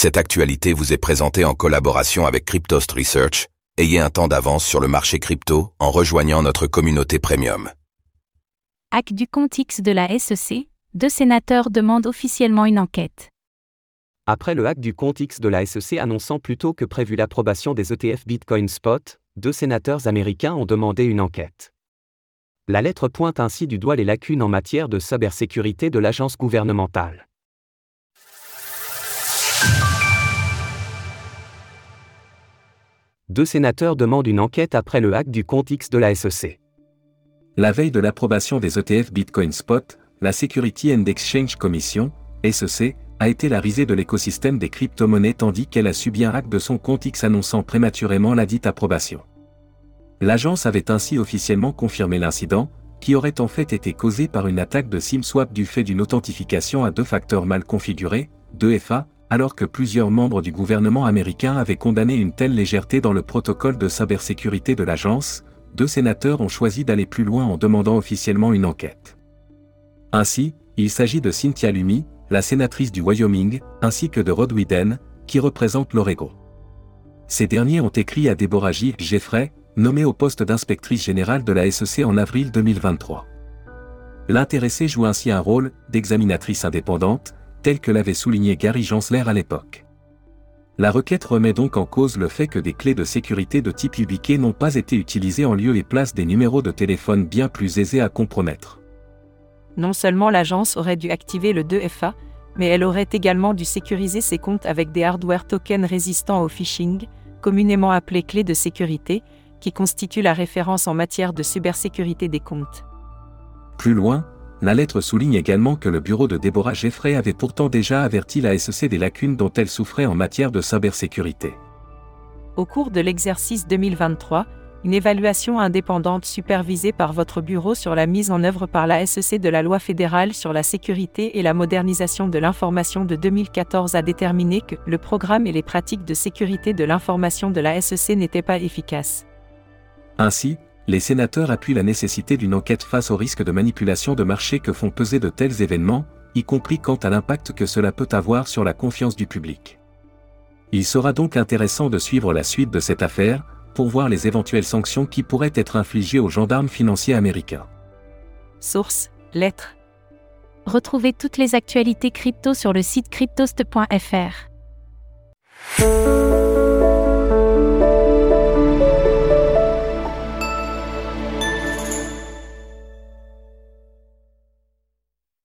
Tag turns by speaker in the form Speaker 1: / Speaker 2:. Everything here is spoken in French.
Speaker 1: Cette actualité vous est présentée en collaboration avec Cryptost Research. Ayez un temps d'avance sur le marché crypto en rejoignant notre communauté premium.
Speaker 2: Hack du compte X de la SEC, deux sénateurs demandent officiellement une enquête.
Speaker 3: Après le hack du compte X de la SEC annonçant plus tôt que prévu l'approbation des ETF Bitcoin Spot, deux sénateurs américains ont demandé une enquête. La lettre pointe ainsi du doigt les lacunes en matière de cybersécurité de l'agence gouvernementale. Deux sénateurs demandent une enquête après le hack du compte X de la SEC.
Speaker 4: La veille de l'approbation des ETF Bitcoin Spot, la Security and Exchange Commission, SEC, a été la risée de l'écosystème des crypto-monnaies tandis qu'elle a subi un hack de son compte X annonçant prématurément la dite approbation. L'agence avait ainsi officiellement confirmé l'incident, qui aurait en fait été causé par une attaque de SIM-swap du fait d'une authentification à deux facteurs mal configurés, 2FA, alors que plusieurs membres du gouvernement américain avaient condamné une telle légèreté dans le protocole de cybersécurité de l'agence, deux sénateurs ont choisi d'aller plus loin en demandant officiellement une enquête. Ainsi, il s'agit de Cynthia Lumi, la sénatrice du Wyoming, ainsi que de Rod Whedon, qui représente l'Oregon. Ces derniers ont écrit à Deborah J. Jeffrey, nommée au poste d'inspectrice générale de la SEC en avril 2023. L'intéressée joue ainsi un rôle d'examinatrice indépendante, tel que l'avait souligné Gary Gensler à l'époque. La requête remet donc en cause le fait que des clés de sécurité de type YubiKey n'ont pas été utilisées en lieu et place des numéros de téléphone bien plus aisés à compromettre.
Speaker 5: Non seulement l'agence aurait dû activer le 2FA, mais elle aurait également dû sécuriser ses comptes avec des hardware tokens résistants au phishing, communément appelés clés de sécurité, qui constituent la référence en matière de cybersécurité des comptes.
Speaker 4: Plus loin, la lettre souligne également que le bureau de Deborah Jeffrey avait pourtant déjà averti la SEC des lacunes dont elle souffrait en matière de cybersécurité.
Speaker 5: Au cours de l'exercice 2023, une évaluation indépendante supervisée par votre bureau sur la mise en œuvre par la SEC de la loi fédérale sur la sécurité et la modernisation de l'information de 2014 a déterminé que le programme et les pratiques de sécurité de l'information de la SEC n'étaient pas efficaces.
Speaker 4: Ainsi, les sénateurs appuient la nécessité d'une enquête face au risque de manipulation de marché que font peser de tels événements, y compris quant à l'impact que cela peut avoir sur la confiance du public. Il sera donc intéressant de suivre la suite de cette affaire, pour voir les éventuelles sanctions qui pourraient être infligées aux gendarmes financiers américains.
Speaker 5: Source, lettre.
Speaker 2: Retrouvez toutes les actualités crypto sur le site cryptost.fr.